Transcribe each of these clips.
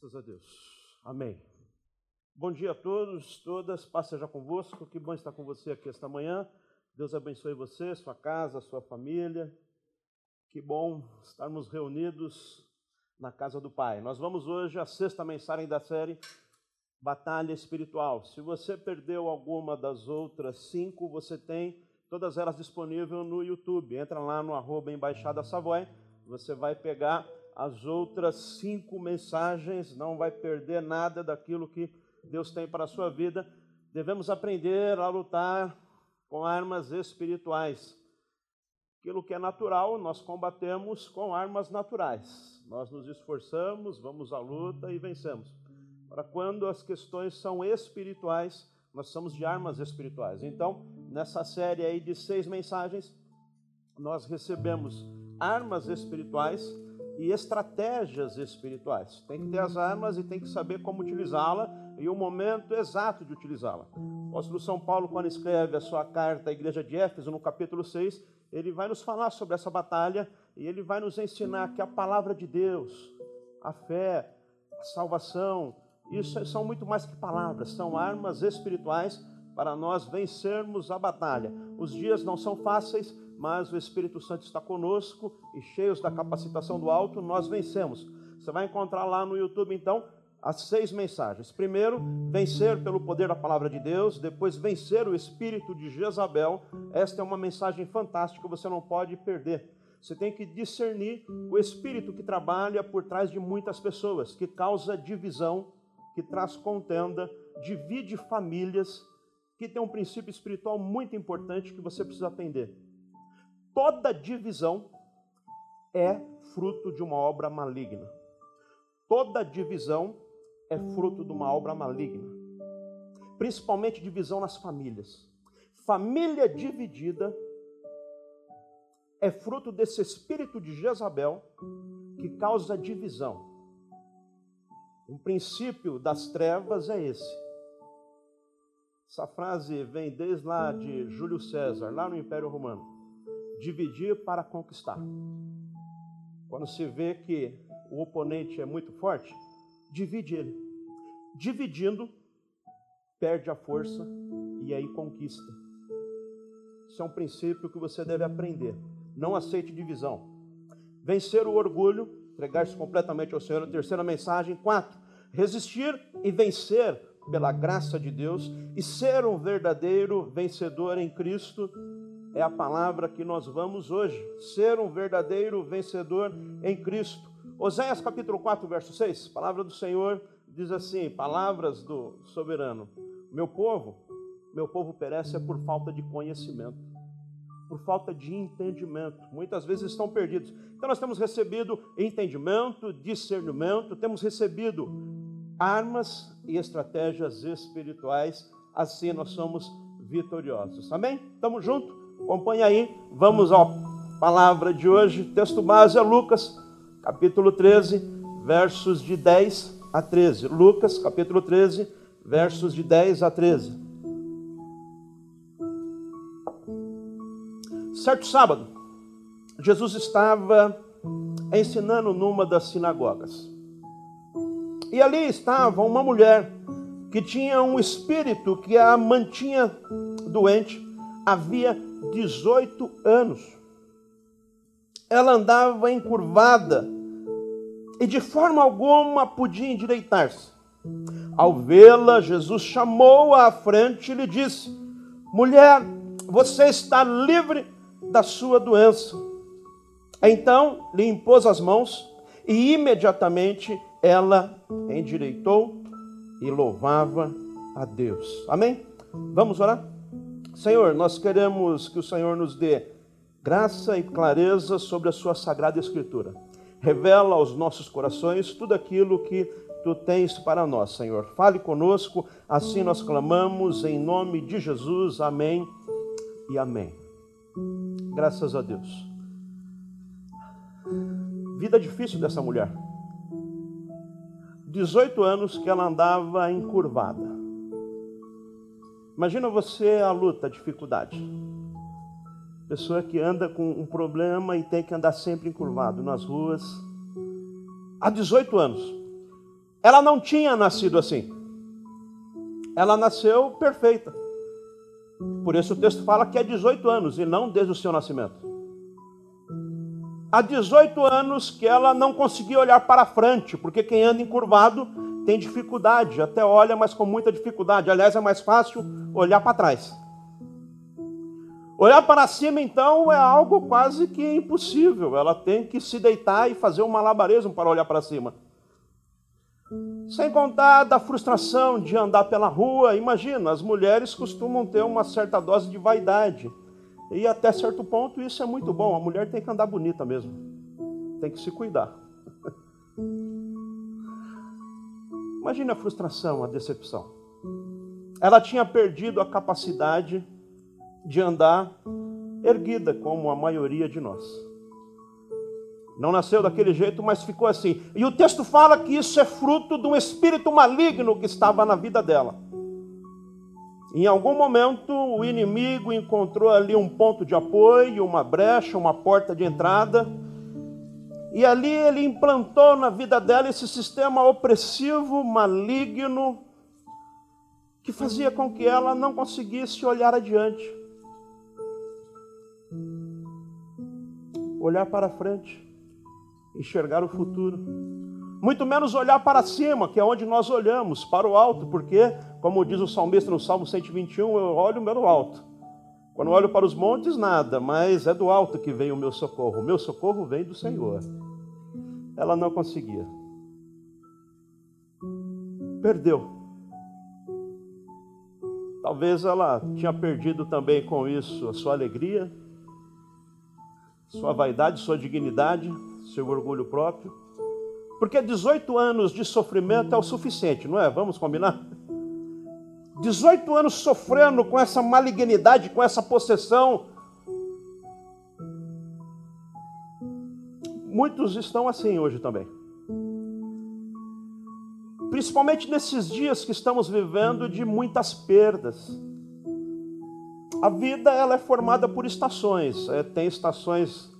Graças a Deus. Amém. Bom dia a todos, todas. Paz seja convosco. Que bom estar com você aqui esta manhã. Deus abençoe você, sua casa, sua família. Que bom estarmos reunidos na casa do Pai. Nós vamos hoje à sexta mensagem da série Batalha Espiritual. Se você perdeu alguma das outras cinco, você tem todas elas disponíveis no YouTube. Entra lá no arroba Embaixada Savoy, você vai pegar as outras cinco mensagens, não vai perder nada daquilo que Deus tem para a sua vida. Devemos aprender a lutar com armas espirituais. Aquilo que é natural, nós combatemos com armas naturais. Nós nos esforçamos, vamos à luta e vencemos. Para quando as questões são espirituais, nós somos de armas espirituais. Então, nessa série aí de seis mensagens, nós recebemos armas espirituais e estratégias espirituais. Tem que ter as armas e tem que saber como utilizá-la e o momento exato de utilizá-la. O apóstolo São Paulo, quando escreve a sua carta à igreja de Éfeso, no capítulo 6, ele vai nos falar sobre essa batalha e ele vai nos ensinar que a palavra de Deus, a fé, a salvação, isso são muito mais que palavras, são armas espirituais para nós vencermos a batalha. Os dias não são fáceis, mas o Espírito Santo está conosco e cheios da capacitação do alto, nós vencemos. Você vai encontrar lá no YouTube, então, as seis mensagens. Primeiro, vencer pelo poder da palavra de Deus. Depois, vencer o espírito de Jezabel. Esta é uma mensagem fantástica, você não pode perder. Você tem que discernir o espírito que trabalha por trás de muitas pessoas, que causa divisão, que traz contenda, divide famílias, que tem um princípio espiritual muito importante que você precisa atender toda divisão é fruto de uma obra maligna. Toda divisão é fruto de uma obra maligna. Principalmente divisão nas famílias. Família dividida é fruto desse espírito de Jezabel que causa divisão. Um princípio das trevas é esse. Essa frase vem desde lá de Júlio César, lá no Império Romano dividir para conquistar. Quando se vê que o oponente é muito forte, divide ele. Dividindo, perde a força e aí conquista. Isso é um princípio que você deve aprender. Não aceite divisão. Vencer o orgulho, entregar-se completamente ao Senhor. A terceira mensagem. Quatro, resistir e vencer pela graça de Deus e ser um verdadeiro vencedor em Cristo é a palavra que nós vamos hoje. Ser um verdadeiro vencedor em Cristo. Oséias capítulo 4, verso 6, palavra do Senhor diz assim: palavras do soberano. Meu povo, meu povo perece por falta de conhecimento, por falta de entendimento. Muitas vezes estão perdidos. Então nós temos recebido entendimento, discernimento, temos recebido armas e estratégias espirituais. Assim nós somos vitoriosos. Amém? Estamos juntos? Acompanhe aí, vamos à palavra de hoje. Texto base é Lucas, capítulo 13, versos de 10 a 13. Lucas, capítulo 13, versos de 10 a 13. Certo sábado, Jesus estava ensinando numa das sinagogas. E ali estava uma mulher que tinha um espírito que a mantinha doente havia 18 anos. Ela andava encurvada e de forma alguma podia endireitar-se. Ao vê-la, Jesus chamou-a à frente e lhe disse: Mulher, você está livre da sua doença. Então lhe impôs as mãos e imediatamente ela endireitou e louvava a Deus. Amém? Vamos orar? Senhor, nós queremos que o Senhor nos dê graça e clareza sobre a Sua sagrada Escritura. Revela aos nossos corações tudo aquilo que Tu tens para nós, Senhor. Fale conosco, assim nós clamamos em nome de Jesus. Amém e amém. Graças a Deus. Vida difícil dessa mulher. 18 anos que ela andava encurvada. Imagina você a luta, a dificuldade. Pessoa que anda com um problema e tem que andar sempre encurvado nas ruas. Há 18 anos. ela não tinha nascido assim. Ela nasceu perfeita. Por isso o texto fala que é 18 anos e não desde o seu nascimento. Há 18 anos que ela não conseguia olhar para frente, porque quem anda encurvado tem dificuldade, até olha, mas com muita dificuldade. Aliás, é mais fácil olhar para trás. Olhar para cima, então, é algo quase que impossível. Ela tem que se deitar e fazer um malabarismo para olhar para cima. Sem contar da frustração de andar pela rua. Imagina, as mulheres costumam ter uma certa dose de vaidade. E até certo ponto isso é muito bom. A mulher tem que andar bonita mesmo. Tem que se cuidar. Imagine a frustração, a decepção. Ela tinha perdido a capacidade de andar erguida, como a maioria de nós. Não nasceu daquele jeito, mas ficou assim. E o texto fala que isso é fruto de um espírito maligno que estava na vida dela. Em algum momento, o inimigo encontrou ali um ponto de apoio, uma brecha, uma porta de entrada, e ali ele implantou na vida dela esse sistema opressivo, maligno, que fazia com que ela não conseguisse olhar adiante, olhar para frente, enxergar o futuro muito menos olhar para cima, que é onde nós olhamos, para o alto, porque, como diz o salmista no Salmo 121, eu olho pelo alto. Quando olho para os montes, nada, mas é do alto que vem o meu socorro. O meu socorro vem do Senhor. Ela não conseguia. Perdeu. Talvez ela tinha perdido também com isso a sua alegria, sua vaidade, sua dignidade, seu orgulho próprio. Porque 18 anos de sofrimento é o suficiente, não é? Vamos combinar? 18 anos sofrendo com essa malignidade, com essa possessão. Muitos estão assim hoje também. Principalmente nesses dias que estamos vivendo de muitas perdas. A vida ela é formada por estações. É, tem estações,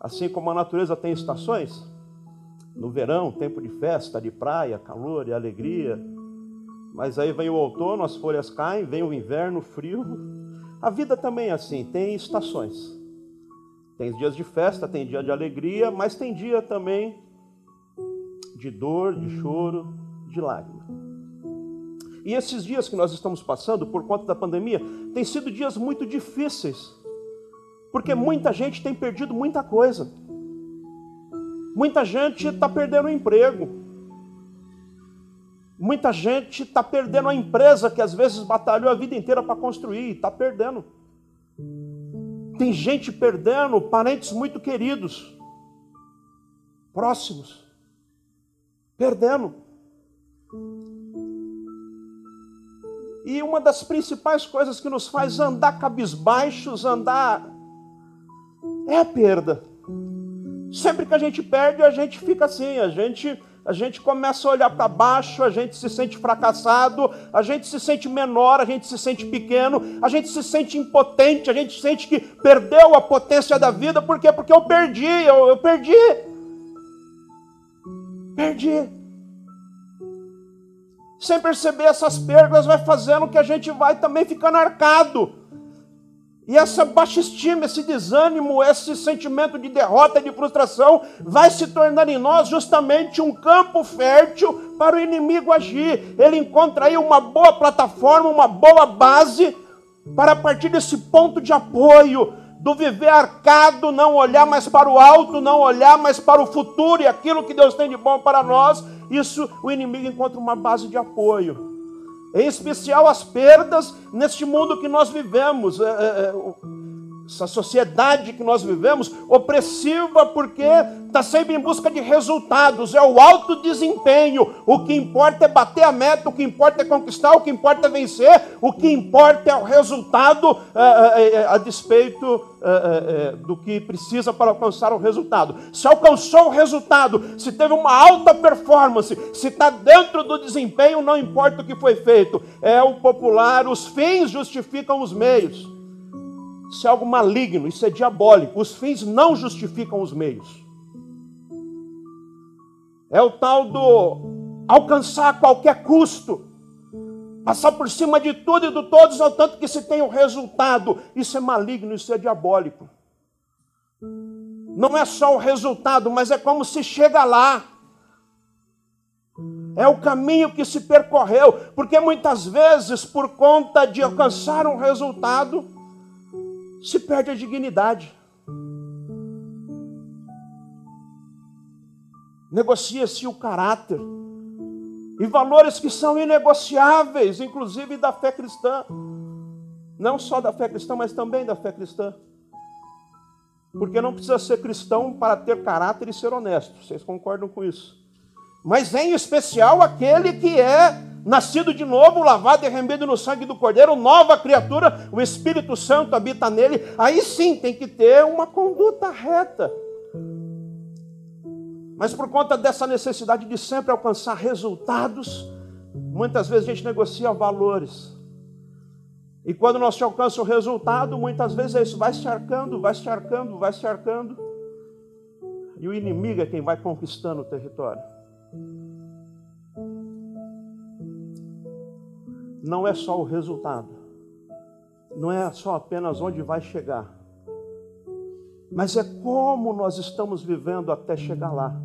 assim como a natureza tem estações. No verão, tempo de festa, de praia, calor e alegria. Mas aí vem o outono, as folhas caem, vem o inverno, frio. A vida também é assim, tem estações. Tem dias de festa, tem dia de alegria, mas tem dia também de dor, de choro, de lágrima. E esses dias que nós estamos passando por conta da pandemia, têm sido dias muito difíceis, porque muita gente tem perdido muita coisa. Muita gente está perdendo o emprego. Muita gente está perdendo a empresa que às vezes batalhou a vida inteira para construir, está perdendo. Tem gente perdendo parentes muito queridos, próximos, perdendo. E uma das principais coisas que nos faz andar cabisbaixos, andar, é a perda. Sempre que a gente perde, a gente fica assim, a gente a gente começa a olhar para baixo, a gente se sente fracassado, a gente se sente menor, a gente se sente pequeno, a gente se sente impotente, a gente sente que perdeu a potência da vida, por quê? Porque eu perdi, eu, eu perdi. Perdi. Sem perceber essas perdas, vai fazendo que a gente vai também ficando arcado. E essa baixa estima, esse desânimo, esse sentimento de derrota, de frustração, vai se tornar em nós justamente um campo fértil para o inimigo agir. Ele encontra aí uma boa plataforma, uma boa base, para a partir desse ponto de apoio, do viver arcado, não olhar mais para o alto, não olhar mais para o futuro e aquilo que Deus tem de bom para nós, isso o inimigo encontra uma base de apoio em especial as perdas neste mundo que nós vivemos, é, é, é essa sociedade que nós vivemos, opressiva porque está sempre em busca de resultados, é o alto desempenho. O que importa é bater a meta, o que importa é conquistar, o que importa é vencer, o que importa é o resultado é, a despeito do que precisa para alcançar o resultado. Se alcançou o resultado, se teve uma alta performance, se está dentro do desempenho, não importa o que foi feito. É o popular, os fins justificam os meios. Isso é algo maligno, isso é diabólico. Os fins não justificam os meios. É o tal do alcançar a qualquer custo, passar por cima de tudo e de todos, ao tanto que se tem o resultado. Isso é maligno, isso é diabólico. Não é só o resultado, mas é como se chega lá. É o caminho que se percorreu, porque muitas vezes, por conta de alcançar um resultado, se perde a dignidade. Negocia-se o caráter e valores que são inegociáveis, inclusive da fé cristã. Não só da fé cristã, mas também da fé cristã. Porque não precisa ser cristão para ter caráter e ser honesto. Vocês concordam com isso? Mas em especial aquele que é nascido de novo, lavado e remendo no sangue do Cordeiro, nova criatura, o Espírito Santo habita nele. Aí sim tem que ter uma conduta reta. Mas por conta dessa necessidade de sempre alcançar resultados, muitas vezes a gente negocia valores. E quando nós alcança o resultado, muitas vezes é isso, vai se arcando, vai se arcando, vai se arcando. E o inimigo é quem vai conquistando o território. Não é só o resultado, não é só apenas onde vai chegar, mas é como nós estamos vivendo até chegar lá.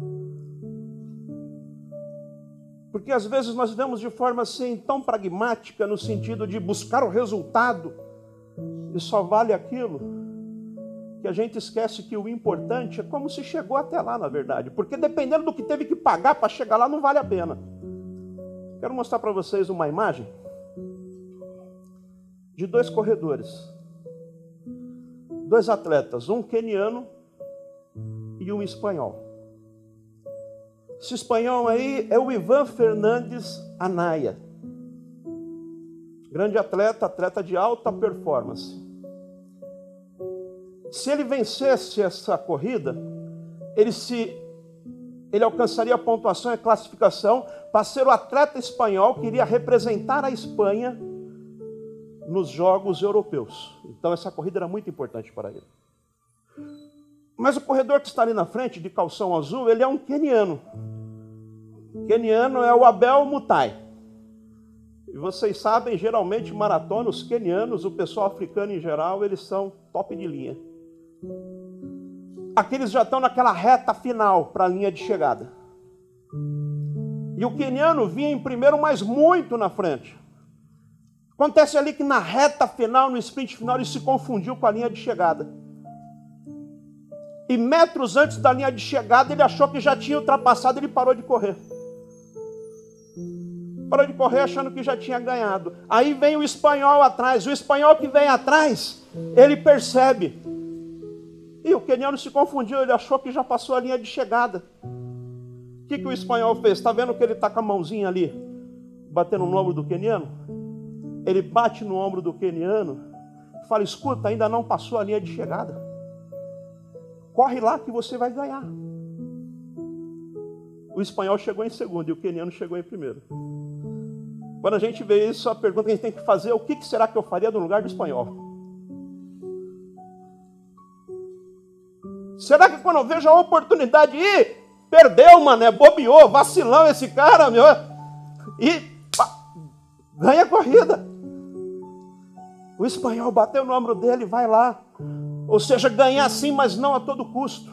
Porque às vezes nós vivemos de forma assim tão pragmática no sentido de buscar o resultado e só vale aquilo que a gente esquece que o importante é como se chegou até lá, na verdade. Porque dependendo do que teve que pagar para chegar lá, não vale a pena. Quero mostrar para vocês uma imagem de dois corredores. Dois atletas, um queniano e um espanhol. Esse espanhol aí é o Ivan Fernandes Anaya. Grande atleta, atleta de alta performance. Se ele vencesse essa corrida, ele se ele alcançaria a pontuação e a classificação para ser o atleta espanhol que iria representar a Espanha nos Jogos Europeus. Então essa corrida era muito importante para ele. Mas o corredor que está ali na frente, de calção azul, ele é um queniano. Queniano é o Abel Mutai. E vocês sabem, geralmente, maratona, os quenianos, o pessoal africano em geral, eles são top de linha. Aqueles já estão naquela reta final para a linha de chegada. E o queniano vinha em primeiro, mas muito na frente. Acontece ali que na reta final, no sprint final, ele se confundiu com a linha de chegada. E metros antes da linha de chegada, ele achou que já tinha ultrapassado, ele parou de correr. Parou de correr achando que já tinha ganhado. Aí vem o espanhol atrás. O espanhol que vem atrás, ele percebe. E o queniano se confundiu, ele achou que já passou a linha de chegada. O que, que o espanhol fez? Está vendo que ele está com a mãozinha ali, batendo no ombro do queniano? Ele bate no ombro do queniano e fala: Escuta, ainda não passou a linha de chegada. Corre lá que você vai ganhar. O espanhol chegou em segundo e o queniano chegou em primeiro. Quando a gente vê isso, a pergunta que a gente tem que fazer é o que será que eu faria no lugar do espanhol? Será que quando eu vejo a oportunidade, ih, perdeu, mano, é bobeou, vacilão esse cara, meu, e pá, ganha a corrida. O espanhol bateu no ombro dele, vai lá. Ou seja, ganhar sim, mas não a todo custo.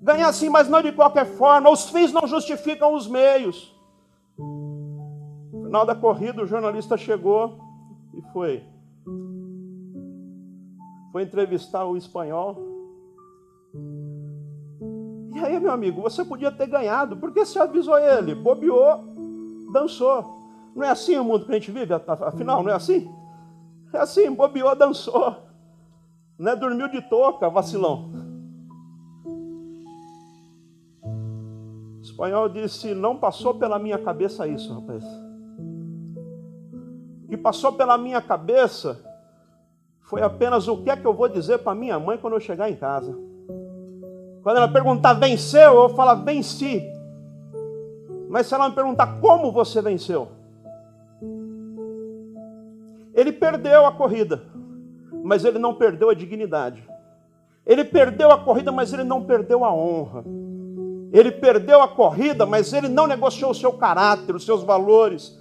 Ganhar sim, mas não de qualquer forma. Os fins não justificam os meios. No final da corrida, o jornalista chegou e foi. Foi entrevistar o espanhol. E aí, meu amigo, você podia ter ganhado, porque você avisou ele, bobeou, dançou. Não é assim o mundo que a gente vive, afinal, não é assim? É assim, bobeou, dançou. Não é dormiu de touca, vacilão. O espanhol disse: Não passou pela minha cabeça isso, rapaz. O que passou pela minha cabeça foi apenas o que é que eu vou dizer para minha mãe quando eu chegar em casa. Quando ela perguntar, venceu? Eu falar, venci. Mas se ela me perguntar, como você venceu? Ele perdeu a corrida, mas ele não perdeu a dignidade. Ele perdeu a corrida, mas ele não perdeu a honra. Ele perdeu a corrida, mas ele não negociou o seu caráter, os seus valores.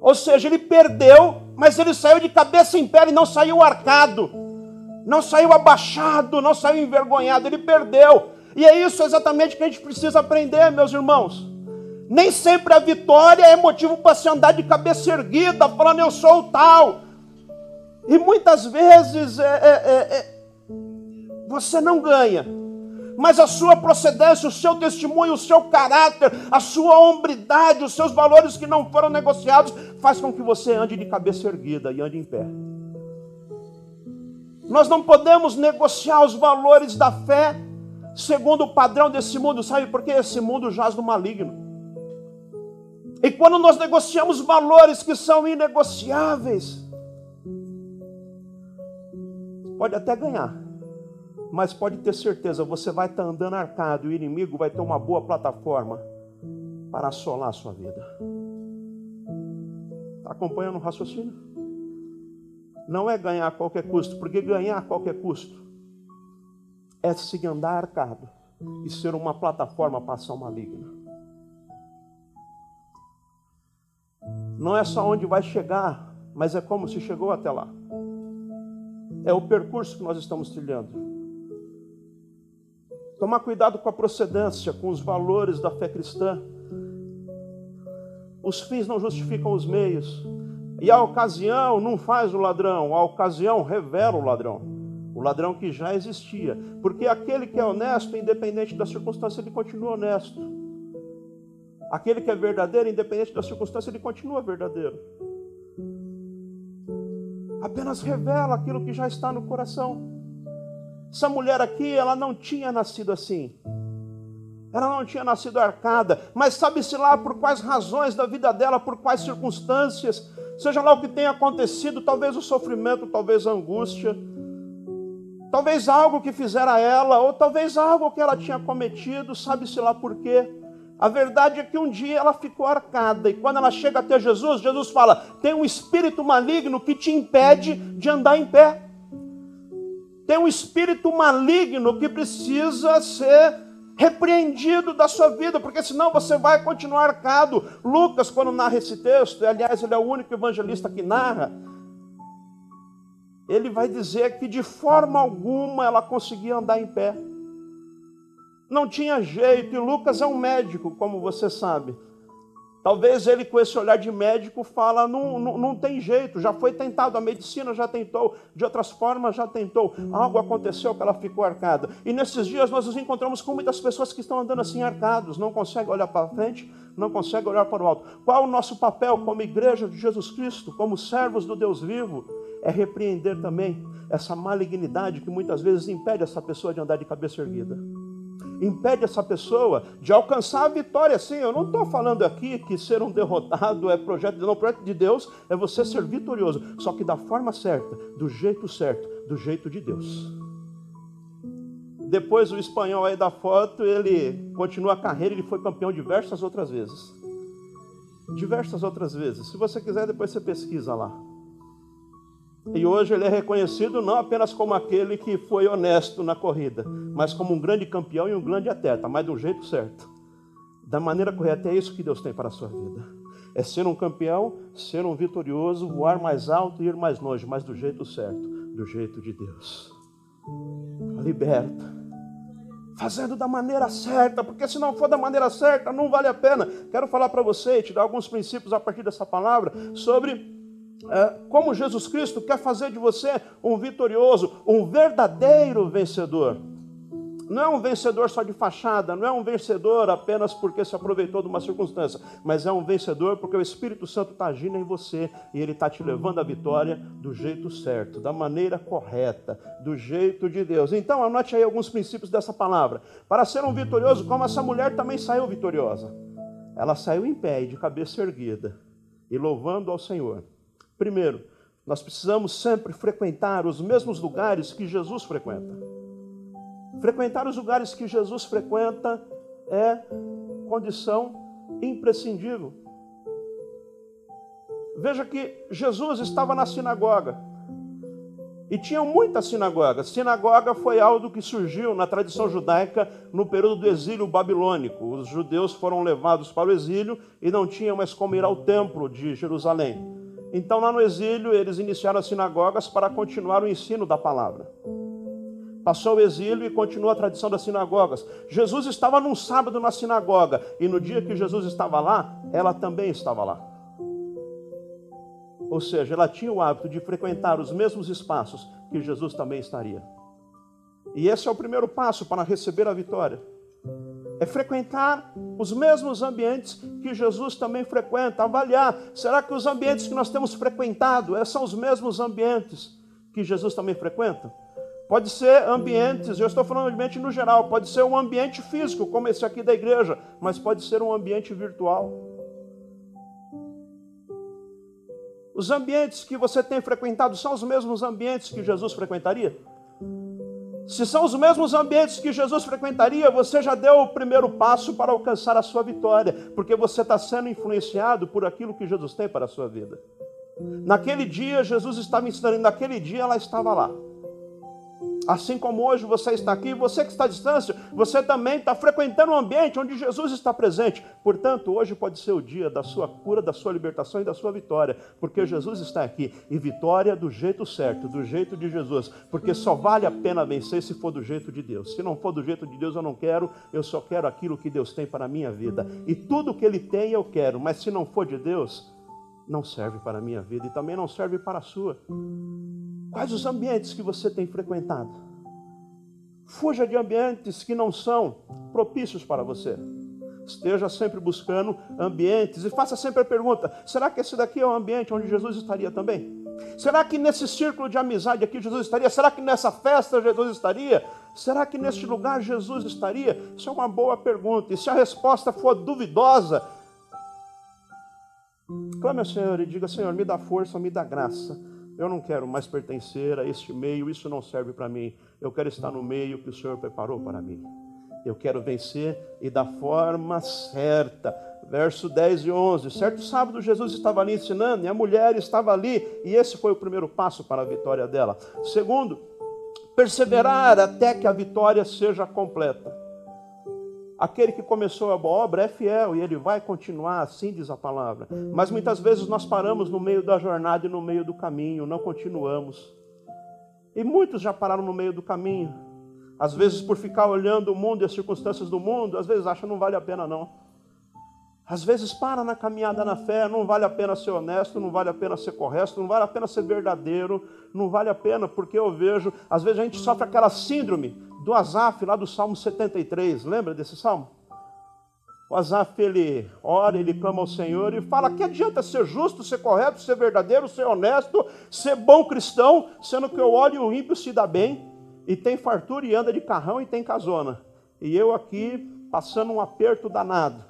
Ou seja, ele perdeu, mas ele saiu de cabeça em pé e não saiu arcado, não saiu abaixado, não saiu envergonhado, ele perdeu. E é isso exatamente que a gente precisa aprender, meus irmãos. Nem sempre a vitória é motivo para se andar de cabeça erguida, falando eu sou o tal. E muitas vezes é, é, é, é você não ganha mas a sua procedência, o seu testemunho, o seu caráter, a sua hombridade, os seus valores que não foram negociados, faz com que você ande de cabeça erguida e ande em pé. Nós não podemos negociar os valores da fé segundo o padrão desse mundo, sabe? Porque esse mundo jaz no maligno. E quando nós negociamos valores que são inegociáveis, pode até ganhar, mas pode ter certeza, você vai estar andando arcado, e o inimigo vai ter uma boa plataforma para assolar a sua vida. Está acompanhando o raciocínio? Não é ganhar a qualquer custo, porque ganhar a qualquer custo é se andar arcado e ser uma plataforma para ação maligna. Não é só onde vai chegar, mas é como se chegou até lá. É o percurso que nós estamos trilhando. Tomar cuidado com a procedência, com os valores da fé cristã. Os fins não justificam os meios. E a ocasião não faz o ladrão, a ocasião revela o ladrão. O ladrão que já existia. Porque aquele que é honesto, independente da circunstância, ele continua honesto. Aquele que é verdadeiro, independente da circunstância, ele continua verdadeiro. Apenas revela aquilo que já está no coração. Essa mulher aqui, ela não tinha nascido assim. Ela não tinha nascido arcada, mas sabe-se lá por quais razões da vida dela, por quais circunstâncias, seja lá o que tenha acontecido, talvez o sofrimento, talvez a angústia, talvez algo que fizera ela, ou talvez algo que ela tinha cometido, sabe-se lá por quê. A verdade é que um dia ela ficou arcada, e quando ela chega até Jesus, Jesus fala: tem um espírito maligno que te impede de andar em pé. Tem um espírito maligno que precisa ser repreendido da sua vida, porque senão você vai continuar arcado. Lucas, quando narra esse texto, aliás, ele é o único evangelista que narra, ele vai dizer que de forma alguma ela conseguia andar em pé. Não tinha jeito, e Lucas é um médico, como você sabe. Talvez ele, com esse olhar de médico, fala: não, não, não, tem jeito, já foi tentado, a medicina já tentou, de outras formas já tentou. Algo aconteceu que ela ficou arcada. E nesses dias nós nos encontramos com muitas pessoas que estão andando assim arcados, não conseguem olhar para frente, não conseguem olhar para o alto. Qual o nosso papel como igreja de Jesus Cristo, como servos do Deus vivo? É repreender também essa malignidade que muitas vezes impede essa pessoa de andar de cabeça erguida impede essa pessoa de alcançar a vitória. Sim, eu não estou falando aqui que ser um derrotado é projeto de Deus. O projeto de Deus é você ser vitorioso, só que da forma certa, do jeito certo, do jeito de Deus. Depois o espanhol aí da foto, ele continua a carreira, ele foi campeão diversas outras vezes. Diversas outras vezes. Se você quiser, depois você pesquisa lá. E hoje ele é reconhecido não apenas como aquele que foi honesto na corrida, mas como um grande campeão e um grande atleta, mas do jeito certo. Da maneira correta, é isso que Deus tem para a sua vida. É ser um campeão, ser um vitorioso, voar mais alto e ir mais longe, mas do jeito certo, do jeito de Deus. Liberta. Fazendo da maneira certa, porque se não for da maneira certa, não vale a pena. Quero falar para você e te dar alguns princípios a partir dessa palavra sobre como Jesus Cristo quer fazer de você um vitorioso, um verdadeiro vencedor. Não é um vencedor só de fachada, não é um vencedor apenas porque se aproveitou de uma circunstância, mas é um vencedor porque o Espírito Santo está agindo em você e ele está te levando à vitória do jeito certo, da maneira correta, do jeito de Deus. Então, anote aí alguns princípios dessa palavra. Para ser um vitorioso, como essa mulher também saiu vitoriosa, ela saiu em pé de cabeça erguida e louvando ao Senhor. Primeiro, nós precisamos sempre frequentar os mesmos lugares que Jesus frequenta. Frequentar os lugares que Jesus frequenta é condição imprescindível. Veja que Jesus estava na sinagoga. E tinham muitas sinagogas. Sinagoga foi algo que surgiu na tradição judaica no período do exílio babilônico. Os judeus foram levados para o exílio e não tinham mais como ir ao templo de Jerusalém. Então, lá no exílio, eles iniciaram as sinagogas para continuar o ensino da palavra. Passou o exílio e continua a tradição das sinagogas. Jesus estava num sábado na sinagoga e no dia que Jesus estava lá, ela também estava lá. Ou seja, ela tinha o hábito de frequentar os mesmos espaços que Jesus também estaria. E esse é o primeiro passo para receber a vitória. É frequentar os mesmos ambientes que Jesus também frequenta, avaliar, será que os ambientes que nós temos frequentado são os mesmos ambientes que Jesus também frequenta? Pode ser ambientes, eu estou falando de ambiente no geral, pode ser um ambiente físico, como esse aqui da igreja, mas pode ser um ambiente virtual. Os ambientes que você tem frequentado são os mesmos ambientes que Jesus frequentaria? Se são os mesmos ambientes que Jesus frequentaria, você já deu o primeiro passo para alcançar a sua vitória, porque você está sendo influenciado por aquilo que Jesus tem para a sua vida. Naquele dia, Jesus estava ensinando, naquele dia ela estava lá. Assim como hoje você está aqui, você que está à distância, você também está frequentando um ambiente onde Jesus está presente. Portanto, hoje pode ser o dia da sua cura, da sua libertação e da sua vitória, porque Jesus está aqui. E vitória do jeito certo, do jeito de Jesus, porque só vale a pena vencer se for do jeito de Deus. Se não for do jeito de Deus, eu não quero, eu só quero aquilo que Deus tem para a minha vida. E tudo que Ele tem, eu quero, mas se não for de Deus, não serve para a minha vida e também não serve para a sua. Quais os ambientes que você tem frequentado? Fuja de ambientes que não são propícios para você. Esteja sempre buscando ambientes e faça sempre a pergunta: será que esse daqui é o ambiente onde Jesus estaria também? Será que nesse círculo de amizade aqui Jesus estaria? Será que nessa festa Jesus estaria? Será que neste lugar Jesus estaria? Isso é uma boa pergunta. E se a resposta for duvidosa, clame ao Senhor e diga: Senhor, me dá força, me dá graça eu não quero mais pertencer a este meio, isso não serve para mim. Eu quero estar no meio que o Senhor preparou para mim. Eu quero vencer e da forma certa. Verso 10 e 11. Certo sábado, Jesus estava ali ensinando e a mulher estava ali, e esse foi o primeiro passo para a vitória dela. Segundo, perseverar até que a vitória seja completa. Aquele que começou a boa obra é fiel e ele vai continuar, assim diz a palavra. Mas muitas vezes nós paramos no meio da jornada e no meio do caminho, não continuamos. E muitos já pararam no meio do caminho. Às vezes por ficar olhando o mundo e as circunstâncias do mundo, às vezes acham que não vale a pena não. Às vezes para na caminhada na fé, não vale a pena ser honesto, não vale a pena ser correto, não vale a pena ser verdadeiro, não vale a pena, porque eu vejo, às vezes a gente sofre aquela síndrome do Asaf, lá do Salmo 73. Lembra desse salmo? O Asaf, ele ora, ele clama ao Senhor e fala: que adianta ser justo, ser correto, ser verdadeiro, ser honesto, ser bom cristão, sendo que eu olho e o ímpio se dá bem, e tem fartura e anda de carrão e tem casona. E eu aqui passando um aperto danado.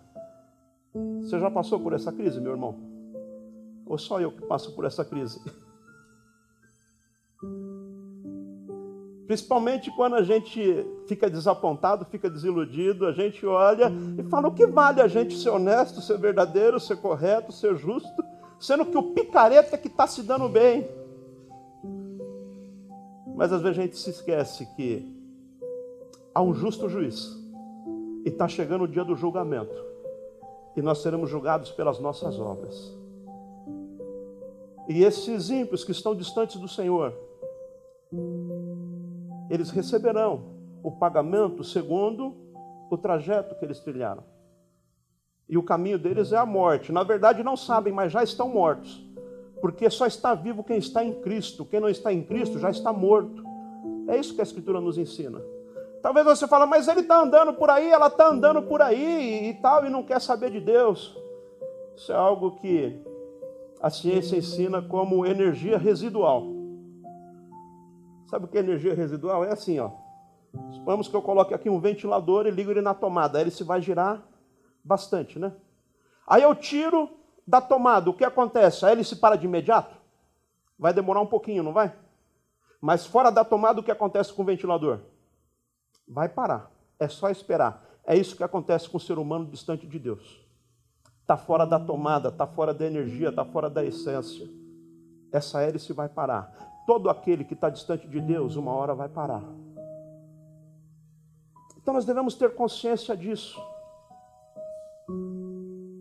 Você já passou por essa crise, meu irmão? Ou só eu que passo por essa crise? Principalmente quando a gente fica desapontado, fica desiludido, a gente olha e fala: o que vale a gente ser honesto, ser verdadeiro, ser correto, ser justo, sendo que o picareta é que está se dando bem. Mas às vezes a gente se esquece que há um justo juiz e está chegando o dia do julgamento e nós seremos julgados pelas nossas obras. E esses ímpios que estão distantes do Senhor, eles receberão o pagamento segundo o trajeto que eles trilharam. E o caminho deles é a morte. Na verdade, não sabem, mas já estão mortos. Porque só está vivo quem está em Cristo. Quem não está em Cristo já está morto. É isso que a Escritura nos ensina. Talvez você fale, mas ele está andando por aí, ela está andando por aí e tal, e não quer saber de Deus. Isso é algo que a ciência ensina como energia residual. Sabe o que é energia residual? É assim, ó. Supomos que eu coloque aqui um ventilador e ligo ele na tomada. Aí ele se vai girar bastante, né? Aí eu tiro da tomada, o que acontece? Aí ele se para de imediato? Vai demorar um pouquinho, não vai? Mas fora da tomada, o que acontece com o ventilador? Vai parar. É só esperar. É isso que acontece com o ser humano distante de Deus. Está fora da tomada, está fora da energia, está fora da essência. Essa hélice vai parar todo aquele que está distante de Deus, uma hora vai parar. Então nós devemos ter consciência disso.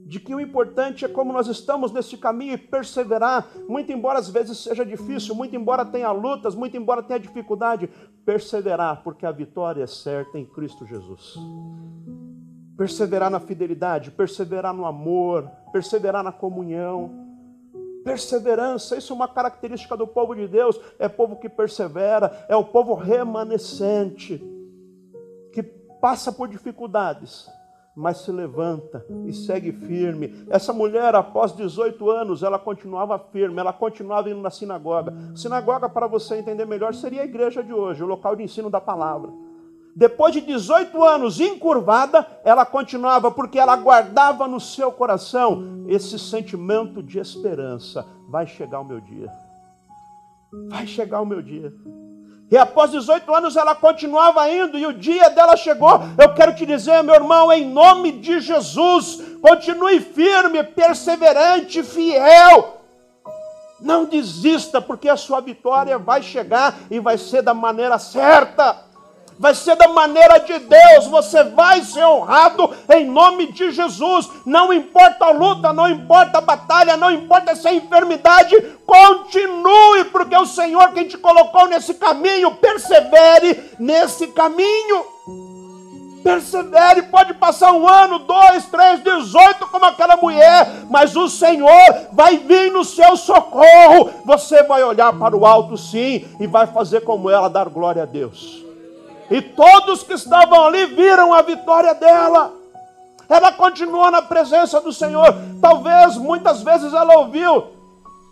De que o importante é como nós estamos nesse caminho e perseverar, muito embora às vezes seja difícil, muito embora tenha lutas, muito embora tenha dificuldade, perseverar, porque a vitória é certa em Cristo Jesus. Perseverar na fidelidade, perseverar no amor, perseverar na comunhão Perseverança, isso é uma característica do povo de Deus, é povo que persevera, é o povo remanescente, que passa por dificuldades, mas se levanta e segue firme. Essa mulher, após 18 anos, ela continuava firme, ela continuava indo na sinagoga. Sinagoga, para você entender melhor, seria a igreja de hoje, o local de ensino da palavra. Depois de 18 anos encurvada, ela continuava, porque ela guardava no seu coração esse sentimento de esperança. Vai chegar o meu dia. Vai chegar o meu dia. E após 18 anos ela continuava indo, e o dia dela chegou. Eu quero te dizer, meu irmão, em nome de Jesus, continue firme, perseverante, fiel. Não desista, porque a sua vitória vai chegar e vai ser da maneira certa vai ser da maneira de Deus, você vai ser honrado em nome de Jesus. Não importa a luta, não importa a batalha, não importa se é enfermidade, continue, porque o Senhor quem te colocou nesse caminho, persevere nesse caminho. Persevere, pode passar um ano, dois, três, dezoito, como aquela mulher, mas o Senhor vai vir no seu socorro. Você vai olhar para o alto, sim, e vai fazer como ela, dar glória a Deus. E todos que estavam ali viram a vitória dela. Ela continuou na presença do Senhor. Talvez muitas vezes ela ouviu: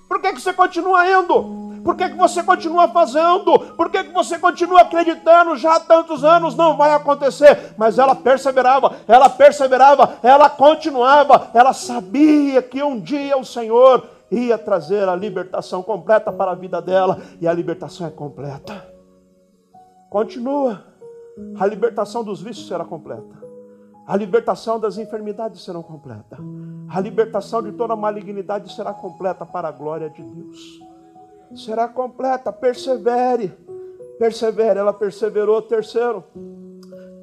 por que, que você continua indo? Por que, que você continua fazendo? Por que, que você continua acreditando? Já há tantos anos não vai acontecer. Mas ela perseverava, ela perseverava, ela continuava. Ela sabia que um dia o Senhor ia trazer a libertação completa para a vida dela. E a libertação é completa. Continua. A libertação dos vícios será completa. A libertação das enfermidades será completa. A libertação de toda malignidade será completa para a glória de Deus. Será completa, persevere. Persevere, ela perseverou. Terceiro,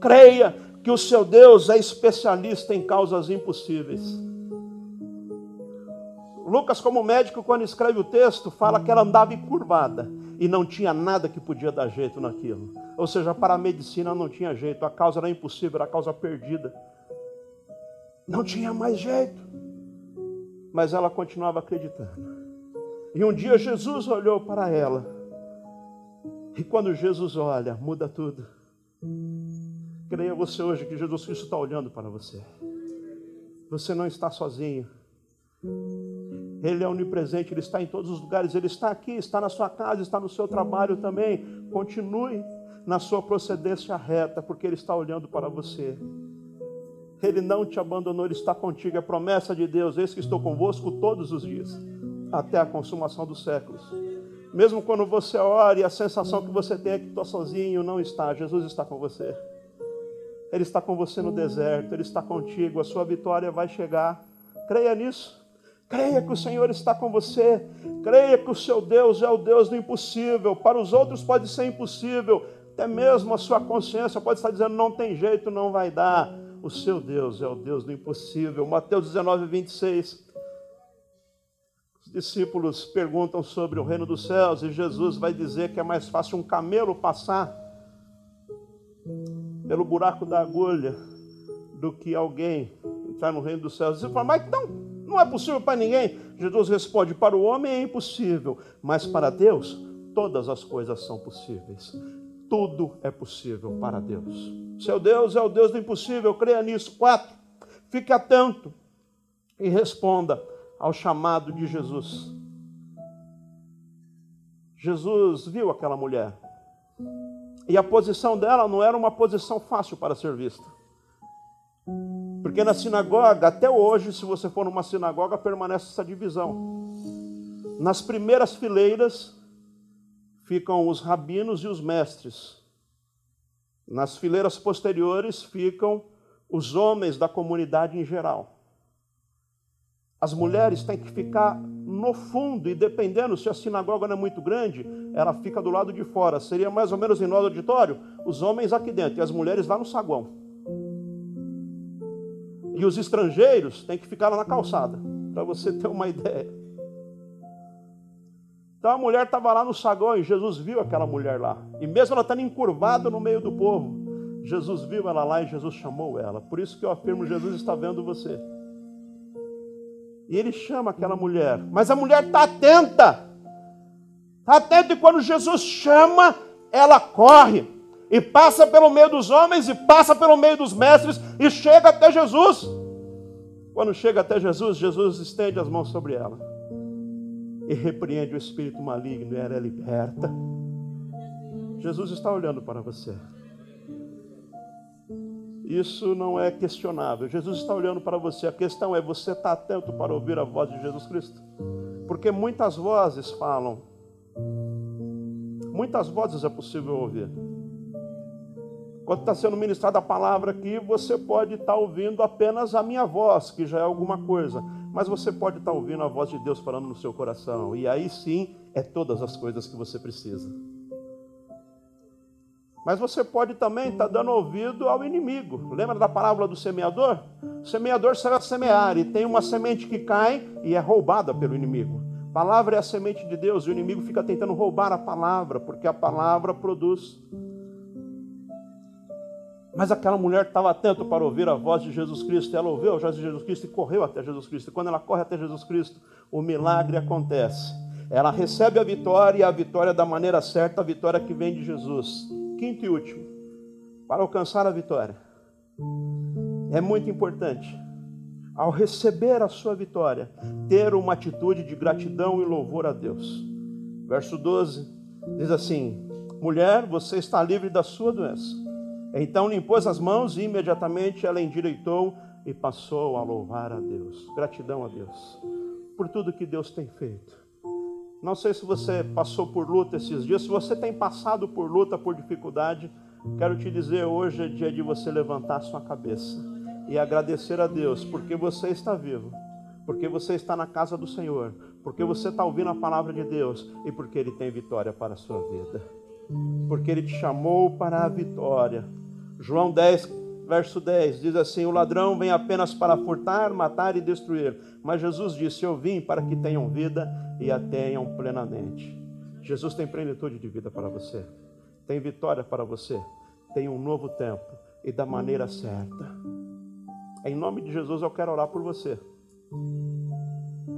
creia que o seu Deus é especialista em causas impossíveis. Lucas, como médico, quando escreve o texto, fala que ela andava encurvada e não tinha nada que podia dar jeito naquilo. Ou seja, para a medicina não tinha jeito, a causa era impossível, era a causa perdida. Não tinha mais jeito. Mas ela continuava acreditando. E um dia Jesus olhou para ela. E quando Jesus olha, muda tudo. Creia você hoje que Jesus Cristo está olhando para você. Você não está sozinho. Ele é onipresente, Ele está em todos os lugares, Ele está aqui, está na sua casa, está no seu trabalho também. Continue na sua procedência reta, porque Ele está olhando para você. Ele não te abandonou, Ele está contigo. É promessa de Deus, eis que estou convosco todos os dias, até a consumação dos séculos. Mesmo quando você ora e a sensação que você tem é que estou sozinho, não está. Jesus está com você. Ele está com você no deserto, Ele está contigo, a sua vitória vai chegar. Creia nisso. Creia que o Senhor está com você. Creia que o seu Deus é o Deus do impossível. Para os outros pode ser impossível. Até mesmo a sua consciência pode estar dizendo: não tem jeito, não vai dar. O seu Deus é o Deus do impossível. Mateus 19, 26. Os discípulos perguntam sobre o reino dos céus e Jesus vai dizer que é mais fácil um camelo passar pelo buraco da agulha do que alguém entrar no reino dos céus. Você fala, mas então não é possível para ninguém. Jesus responde: para o homem é impossível, mas para Deus todas as coisas são possíveis. Tudo é possível para Deus. Seu Deus é o Deus do impossível, creia nisso. Quatro, fique atento e responda ao chamado de Jesus. Jesus viu aquela mulher. E a posição dela não era uma posição fácil para ser vista. Porque na sinagoga, até hoje, se você for numa sinagoga, permanece essa divisão. Nas primeiras fileiras ficam os rabinos e os mestres. Nas fileiras posteriores ficam os homens da comunidade em geral. As mulheres têm que ficar no fundo, e dependendo se a sinagoga não é muito grande, ela fica do lado de fora. Seria mais ou menos em nosso auditório, os homens aqui dentro e as mulheres lá no saguão. E os estrangeiros têm que ficar lá na calçada, para você ter uma ideia. Então a mulher estava lá no saguão e Jesus viu aquela mulher lá. E mesmo ela estando encurvada no meio do povo, Jesus viu ela lá e Jesus chamou ela. Por isso que eu afirmo: Jesus está vendo você. E ele chama aquela mulher, mas a mulher está atenta. Está atenta e quando Jesus chama, ela corre e passa pelo meio dos homens e passa pelo meio dos mestres e chega até Jesus. Quando chega até Jesus, Jesus estende as mãos sobre ela e repreende o espírito maligno e ela é liberta. Jesus está olhando para você. Isso não é questionável. Jesus está olhando para você. A questão é: você está atento para ouvir a voz de Jesus Cristo? Porque muitas vozes falam. Muitas vozes é possível ouvir. Quando está sendo ministrada a palavra aqui, você pode estar ouvindo apenas a minha voz, que já é alguma coisa. Mas você pode estar ouvindo a voz de Deus falando no seu coração. E aí sim é todas as coisas que você precisa. Mas você pode também estar dando ouvido ao inimigo. Lembra da parábola do semeador? O semeador será semear e tem uma semente que cai e é roubada pelo inimigo. A palavra é a semente de Deus e o inimigo fica tentando roubar a palavra, porque a palavra produz. Mas aquela mulher estava atenta para ouvir a voz de Jesus Cristo. Ela ouviu a voz de Jesus Cristo e correu até Jesus Cristo. E quando ela corre até Jesus Cristo, o milagre acontece. Ela recebe a vitória e a vitória da maneira certa, a vitória que vem de Jesus. Quinto e último, para alcançar a vitória, é muito importante, ao receber a sua vitória, ter uma atitude de gratidão e louvor a Deus. Verso 12 diz assim: Mulher, você está livre da sua doença. Então limpou as mãos e imediatamente ela endireitou e passou a louvar a Deus. Gratidão a Deus por tudo que Deus tem feito. Não sei se você passou por luta esses dias, se você tem passado por luta, por dificuldade, quero te dizer hoje é dia de você levantar sua cabeça e agradecer a Deus, porque você está vivo, porque você está na casa do Senhor, porque você está ouvindo a palavra de Deus e porque Ele tem vitória para a sua vida, porque Ele te chamou para a vitória. João 10, verso 10 diz assim: O ladrão vem apenas para furtar, matar e destruir, mas Jesus disse: Eu vim para que tenham vida e a tenham plenamente. Jesus tem plenitude de vida para você, tem vitória para você, tem um novo tempo e da maneira certa. Em nome de Jesus eu quero orar por você.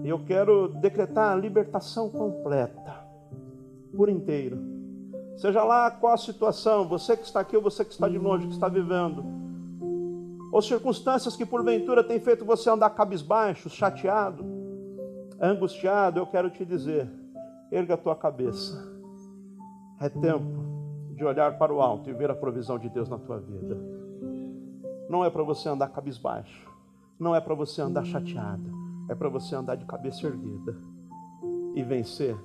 E eu quero decretar a libertação completa, por inteiro. Seja lá qual a situação, você que está aqui ou você que está de longe, que está vivendo, ou circunstâncias que porventura têm feito você andar cabisbaixo, chateado, angustiado, eu quero te dizer: erga a tua cabeça. É tempo de olhar para o alto e ver a provisão de Deus na tua vida. Não é para você andar cabisbaixo, não é para você andar chateado, é para você andar de cabeça erguida e vencer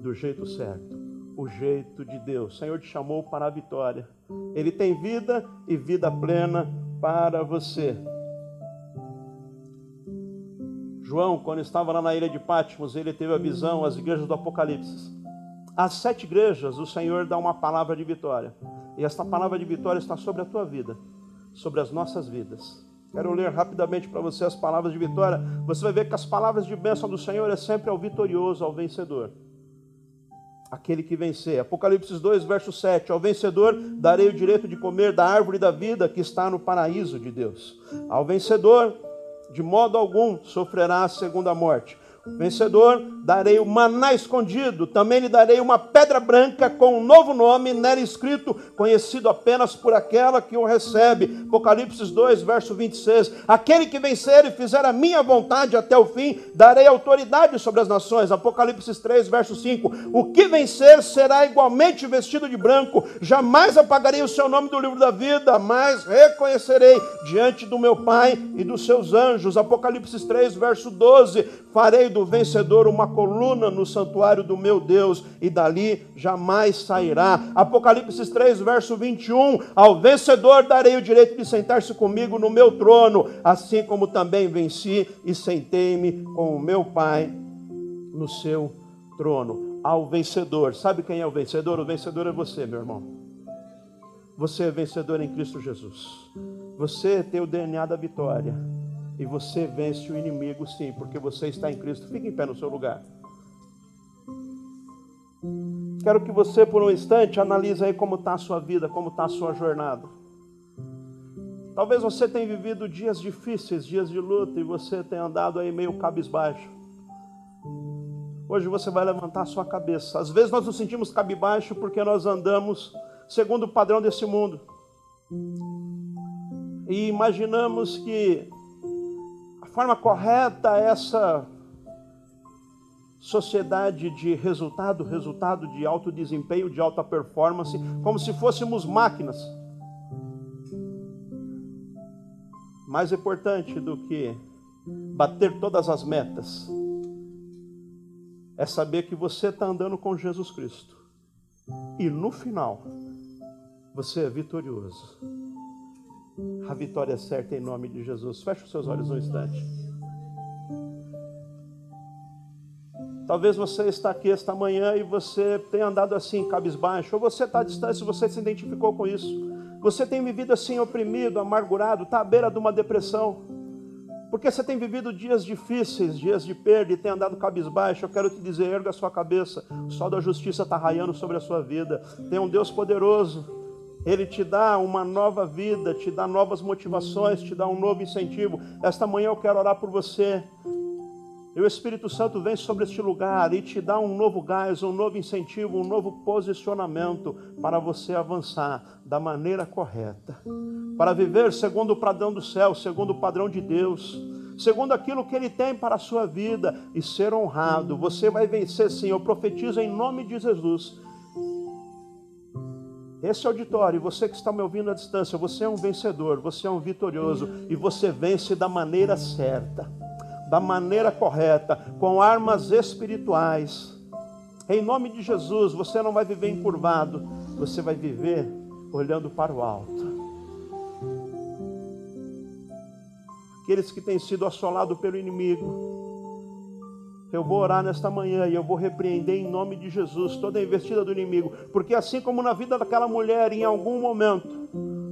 do jeito certo, o jeito de Deus. O Senhor te chamou para a vitória. Ele tem vida e vida plena para você. João, quando estava lá na ilha de Patmos, ele teve a visão, as igrejas do Apocalipse. As sete igrejas, o Senhor dá uma palavra de vitória. E esta palavra de vitória está sobre a tua vida, sobre as nossas vidas. Quero ler rapidamente para você as palavras de vitória. Você vai ver que as palavras de bênção do Senhor é sempre ao vitorioso, ao vencedor. Aquele que vencer. Apocalipse 2, verso 7. Ao vencedor darei o direito de comer da árvore da vida que está no paraíso de Deus. Ao vencedor de modo algum sofrerá a segunda morte. Vencedor, darei o maná escondido, também lhe darei uma pedra branca com um novo nome, nela escrito, conhecido apenas por aquela que o recebe. Apocalipse 2, verso 26. Aquele que vencer e fizer a minha vontade até o fim, darei autoridade sobre as nações. Apocalipse 3, verso 5. O que vencer será igualmente vestido de branco, jamais apagarei o seu nome do livro da vida, mas reconhecerei diante do meu Pai e dos seus anjos. Apocalipse 3, verso 12. Farei do vencedor uma coluna no santuário do meu Deus, e dali jamais sairá. Apocalipse 3, verso 21. Ao vencedor darei o direito de sentar-se comigo no meu trono, assim como também venci e sentei-me com o meu Pai no seu trono. Ao vencedor. Sabe quem é o vencedor? O vencedor é você, meu irmão. Você é vencedor em Cristo Jesus. Você tem o DNA da vitória. E você vence o inimigo, sim, porque você está em Cristo. Fique em pé no seu lugar. Quero que você, por um instante, analise aí como está a sua vida, como está a sua jornada. Talvez você tenha vivido dias difíceis, dias de luta, e você tenha andado aí meio cabisbaixo. Hoje você vai levantar a sua cabeça. Às vezes nós nos sentimos cabisbaixo porque nós andamos segundo o padrão desse mundo. E imaginamos que forma correta essa sociedade de resultado, resultado de alto desempenho, de alta performance, como se fôssemos máquinas. Mais importante do que bater todas as metas é saber que você está andando com Jesus Cristo e no final você é vitorioso. A vitória é certa em nome de Jesus. Feche os seus olhos um instante. Talvez você está aqui esta manhã e você tenha andado assim, cabisbaixo, ou você está à distância, você se identificou com isso. Você tem vivido assim, oprimido, amargurado, está à beira de uma depressão. Porque você tem vivido dias difíceis, dias de perda e tem andado cabisbaixo. Eu quero te dizer, erga a sua cabeça. O sol da justiça está raiando sobre a sua vida. Tem um Deus poderoso. Ele te dá uma nova vida, te dá novas motivações, te dá um novo incentivo. Esta manhã eu quero orar por você. E o Espírito Santo vem sobre este lugar e te dá um novo gás, um novo incentivo, um novo posicionamento para você avançar da maneira correta, para viver segundo o padrão do céu, segundo o padrão de Deus, segundo aquilo que Ele tem para a sua vida e ser honrado. Você vai vencer sim, eu profetizo em nome de Jesus. Esse auditório, você que está me ouvindo à distância, você é um vencedor, você é um vitorioso e você vence da maneira certa da maneira correta, com armas espirituais. Em nome de Jesus, você não vai viver encurvado, você vai viver olhando para o alto. Aqueles que têm sido assolados pelo inimigo, eu vou orar nesta manhã e eu vou repreender em nome de Jesus toda a investida do inimigo, porque assim como na vida daquela mulher, em algum momento,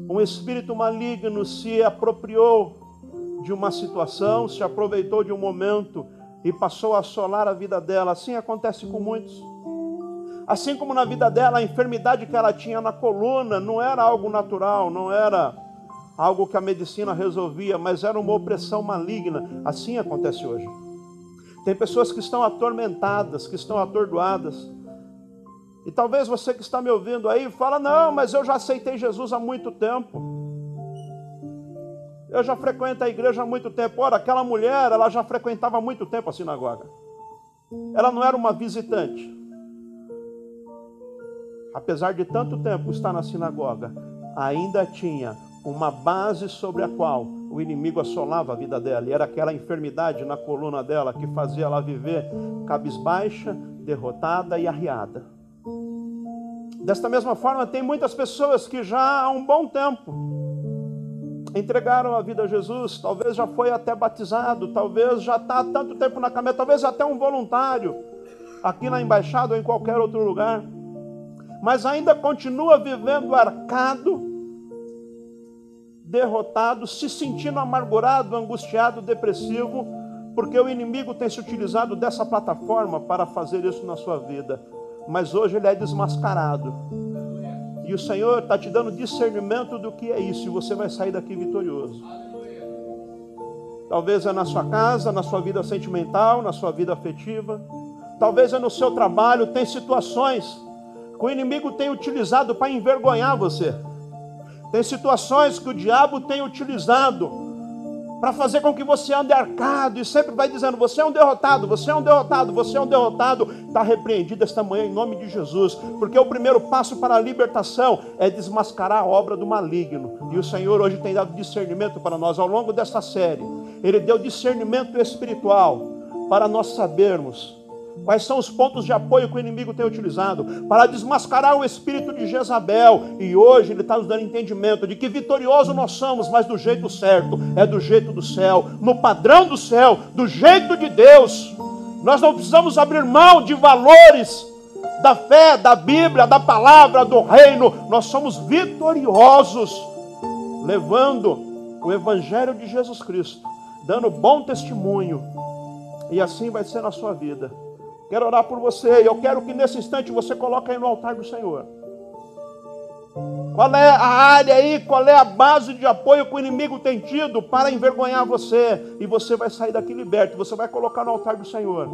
um espírito maligno se apropriou de uma situação, se aproveitou de um momento e passou a assolar a vida dela. Assim acontece com muitos. Assim como na vida dela, a enfermidade que ela tinha na coluna não era algo natural, não era algo que a medicina resolvia, mas era uma opressão maligna. Assim acontece hoje. Tem pessoas que estão atormentadas, que estão atordoadas. E talvez você que está me ouvindo aí fala: "Não, mas eu já aceitei Jesus há muito tempo". Eu já frequento a igreja há muito tempo. Ora, aquela mulher, ela já frequentava há muito tempo a sinagoga. Ela não era uma visitante. Apesar de tanto tempo estar na sinagoga, ainda tinha uma base sobre a qual o inimigo assolava a vida dela. E era aquela enfermidade na coluna dela que fazia ela viver cabisbaixa, derrotada e arriada. Desta mesma forma, tem muitas pessoas que já há um bom tempo entregaram a vida a Jesus, talvez já foi até batizado, talvez já está há tanto tempo na caminhada, talvez até um voluntário, aqui na embaixada ou em qualquer outro lugar, mas ainda continua vivendo arcado, derrotado, se sentindo amargurado, angustiado, depressivo, porque o inimigo tem se utilizado dessa plataforma para fazer isso na sua vida, mas hoje ele é desmascarado e o Senhor está te dando discernimento do que é isso, e você vai sair daqui vitorioso. Talvez é na sua casa, na sua vida sentimental, na sua vida afetiva. Talvez é no seu trabalho, tem situações que o inimigo tem utilizado para envergonhar você. Tem situações que o diabo tem utilizado para fazer com que você ande arcado e sempre vai dizendo: você é um derrotado, você é um derrotado, você é um derrotado. Está repreendido esta manhã em nome de Jesus, porque o primeiro passo para a libertação é desmascarar a obra do maligno. E o Senhor hoje tem dado discernimento para nós ao longo desta série. Ele deu discernimento espiritual para nós sabermos Quais são os pontos de apoio que o inimigo tem utilizado para desmascarar o espírito de Jezabel? E hoje ele está nos dando entendimento de que vitorioso nós somos, mas do jeito certo, é do jeito do céu, no padrão do céu, do jeito de Deus. Nós não precisamos abrir mão de valores da fé, da Bíblia, da palavra, do reino. Nós somos vitoriosos, levando o Evangelho de Jesus Cristo, dando bom testemunho. E assim vai ser na sua vida. Quero orar por você. Eu quero que nesse instante você coloque aí no altar do Senhor. Qual é a área aí, qual é a base de apoio que o inimigo tem tido para envergonhar você? E você vai sair daqui liberto, você vai colocar no altar do Senhor.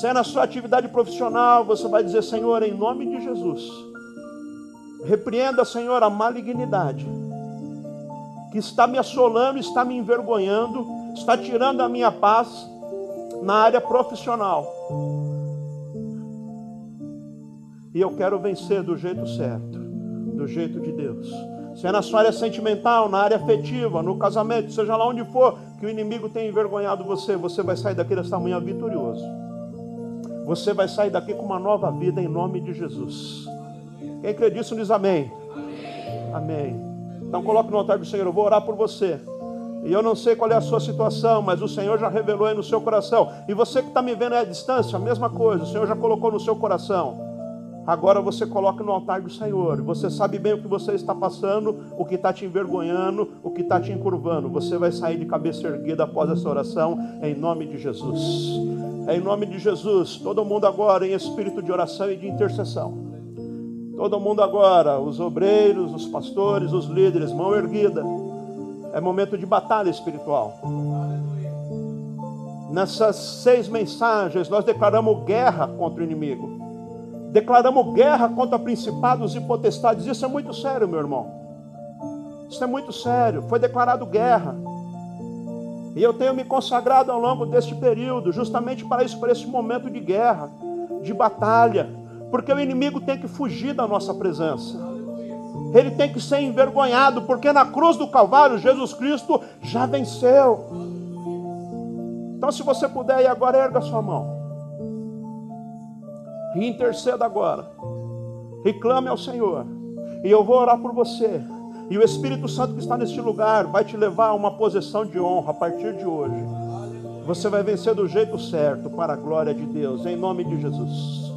Se é na sua atividade profissional, você vai dizer: Senhor, em nome de Jesus, repreenda, Senhor, a malignidade que está me assolando, está me envergonhando, está tirando a minha paz na área profissional. E eu quero vencer do jeito certo, do jeito de Deus. Se é na sua área sentimental, na área afetiva, no casamento, seja lá onde for, que o inimigo tenha envergonhado você, você vai sair daqui desta manhã vitorioso. Você vai sair daqui com uma nova vida em nome de Jesus. Quem crê nisso diz amém. amém. Amém. Então coloque no altar do Senhor, eu vou orar por você. E eu não sei qual é a sua situação, mas o Senhor já revelou aí no seu coração. E você que está me vendo aí à distância, a mesma coisa, o Senhor já colocou no seu coração. Agora você coloca no altar do Senhor. Você sabe bem o que você está passando, o que está te envergonhando, o que está te encurvando. Você vai sair de cabeça erguida após essa oração, em nome de Jesus. Em nome de Jesus, todo mundo agora em espírito de oração e de intercessão. Todo mundo agora, os obreiros, os pastores, os líderes, mão erguida. É momento de batalha espiritual. Nessas seis mensagens, nós declaramos guerra contra o inimigo declaramos guerra contra principados e potestades. Isso é muito sério, meu irmão. Isso é muito sério. Foi declarado guerra. E eu tenho me consagrado ao longo deste período, justamente para isso, para esse momento de guerra, de batalha, porque o inimigo tem que fugir da nossa presença. Ele tem que ser envergonhado, porque na cruz do Calvário Jesus Cristo já venceu. Então, se você puder, agora erga sua mão. E interceda agora. Reclame ao Senhor. E eu vou orar por você. E o Espírito Santo que está neste lugar vai te levar a uma posição de honra a partir de hoje. Você vai vencer do jeito certo para a glória de Deus, em nome de Jesus.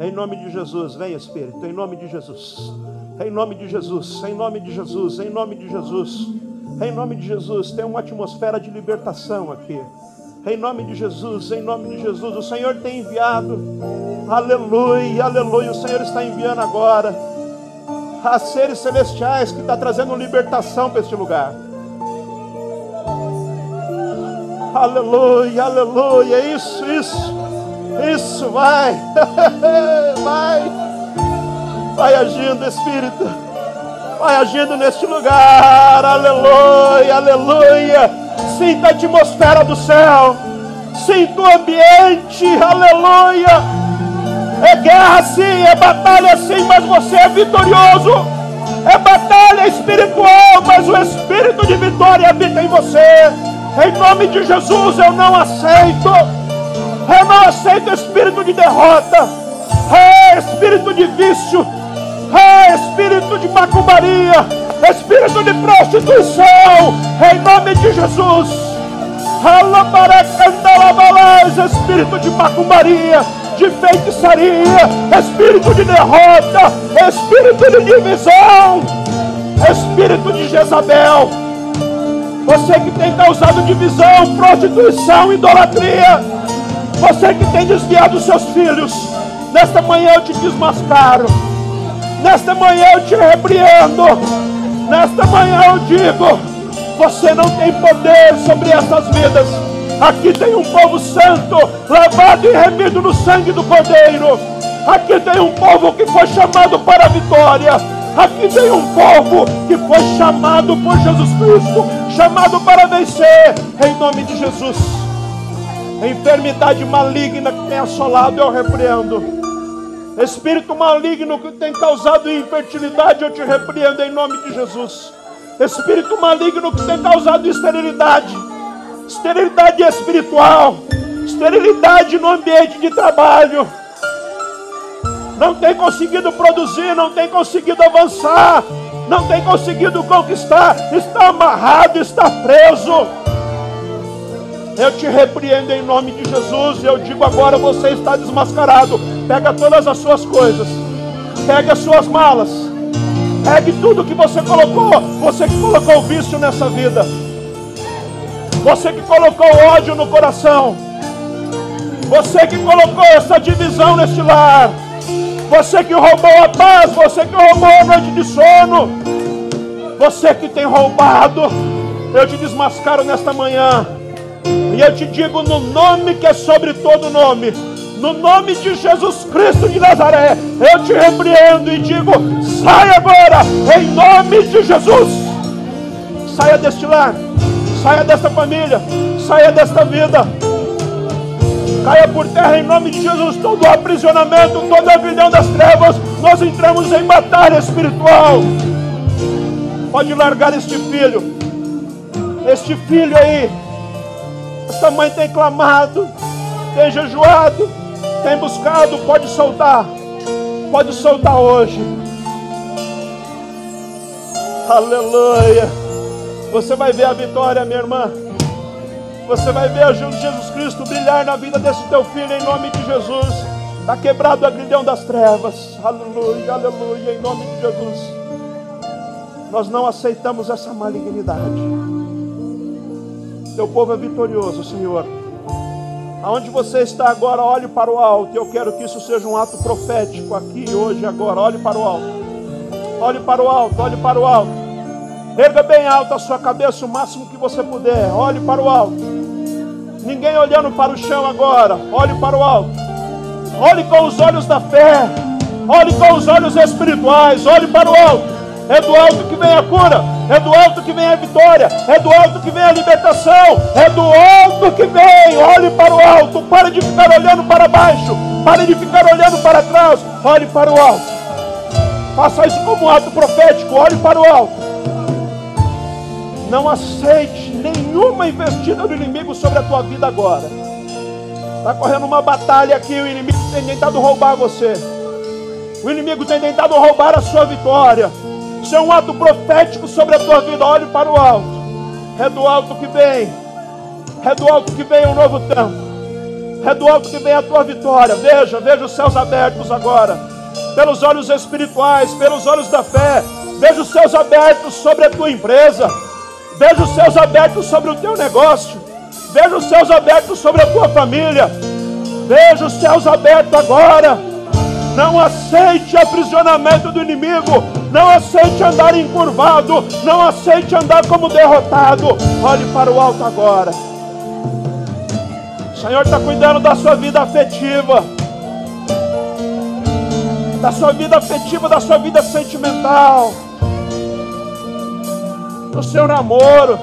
Em nome de Jesus, vem Espírito, em nome de Jesus. Em nome de Jesus, em nome de Jesus, em nome de Jesus. Em nome de Jesus, tem uma atmosfera de libertação aqui. Em nome de Jesus, em nome de Jesus, o Senhor tem enviado. Aleluia, aleluia. O Senhor está enviando agora a seres celestiais que está trazendo libertação para este lugar. Aleluia, aleluia. Isso, isso, isso, vai, vai, vai agindo, Espírito, vai agindo neste lugar. Aleluia, aleluia. Sinta a atmosfera do céu. Sinta o ambiente. Aleluia. É guerra sim, é batalha sim, mas você é vitorioso. É batalha espiritual, mas o espírito de vitória habita em você. Em nome de Jesus eu não aceito. Eu não aceito espírito de derrota. É espírito de vício. É espírito de macumbaria espírito de prostituição, em nome de Jesus. Espírito de macumbaria, de feitiçaria, espírito de derrota, espírito de divisão, espírito de Jezabel. Você que tem causado divisão, prostituição, idolatria, você que tem desviado seus filhos, nesta manhã eu te desmascaro, nesta manhã eu te repreendo. Nesta manhã eu digo: você não tem poder sobre essas vidas. Aqui tem um povo santo, lavado e remido no sangue do Cordeiro. Aqui tem um povo que foi chamado para a vitória. Aqui tem um povo que foi chamado por Jesus Cristo, chamado para vencer, em nome de Jesus. A enfermidade maligna que tem assolado, eu repreendo Espírito maligno que tem causado infertilidade, eu te repreendo em nome de Jesus. Espírito maligno que tem causado esterilidade, esterilidade espiritual, esterilidade no ambiente de trabalho. Não tem conseguido produzir, não tem conseguido avançar, não tem conseguido conquistar, está amarrado, está preso. Eu te repreendo em nome de Jesus. Eu digo agora: você está desmascarado. Pega todas as suas coisas, pegue as suas malas, pegue tudo que você colocou. Você que colocou vício nessa vida, você que colocou ódio no coração, você que colocou essa divisão neste lar, você que roubou a paz, você que roubou a noite de sono, você que tem roubado, eu te desmascaro nesta manhã. E eu te digo no nome que é sobre todo nome, no nome de Jesus Cristo de Nazaré, eu te repreendo e digo: saia agora, em nome de Jesus. Saia deste lar, saia desta família, saia desta vida. Caia por terra em nome de Jesus todo aprisionamento, toda a vidão das trevas. Nós entramos em batalha espiritual. Pode largar este filho, este filho aí esta mãe tem clamado, tem jejuado, tem buscado. Pode soltar, pode soltar hoje. Aleluia. Você vai ver a vitória, minha irmã. Você vai ver a Jesus Cristo brilhar na vida desse teu filho em nome de Jesus. Está quebrado a grilhão das trevas. Aleluia, aleluia, em nome de Jesus. Nós não aceitamos essa malignidade. Teu povo é vitorioso, Senhor. Aonde você está agora, olhe para o alto. Eu quero que isso seja um ato profético aqui, hoje, agora. Olhe para o alto. Olhe para o alto, olhe para o alto. Erga bem alto a sua cabeça o máximo que você puder. Olhe para o alto. Ninguém olhando para o chão agora. Olhe para o alto. Olhe com os olhos da fé. Olhe com os olhos espirituais. Olhe para o alto. É do alto que vem a cura, é do alto que vem a vitória, é do alto que vem a libertação, é do alto que vem. Olhe para o alto, pare de ficar olhando para baixo, pare de ficar olhando para trás, olhe para o alto. Faça isso como um ato profético, olhe para o alto. Não aceite nenhuma investida do inimigo sobre a tua vida agora. Está correndo uma batalha aqui, o inimigo tem tentado roubar você. O inimigo tem tentado roubar a sua vitória. Isso é um ato profético sobre a tua vida. Olhe para o alto. É do alto que vem. É do alto que vem um novo tempo. É do alto que vem a tua vitória. Veja, veja os céus abertos agora. Pelos olhos espirituais, pelos olhos da fé. Veja os céus abertos sobre a tua empresa. Veja os céus abertos sobre o teu negócio. Veja os céus abertos sobre a tua família. Veja os céus abertos agora não aceite aprisionamento do inimigo. Não aceite andar encurvado. Não aceite andar como derrotado. Olhe para o alto agora. O Senhor está cuidando da sua vida afetiva. Da sua vida afetiva, da sua vida sentimental. No seu namoro.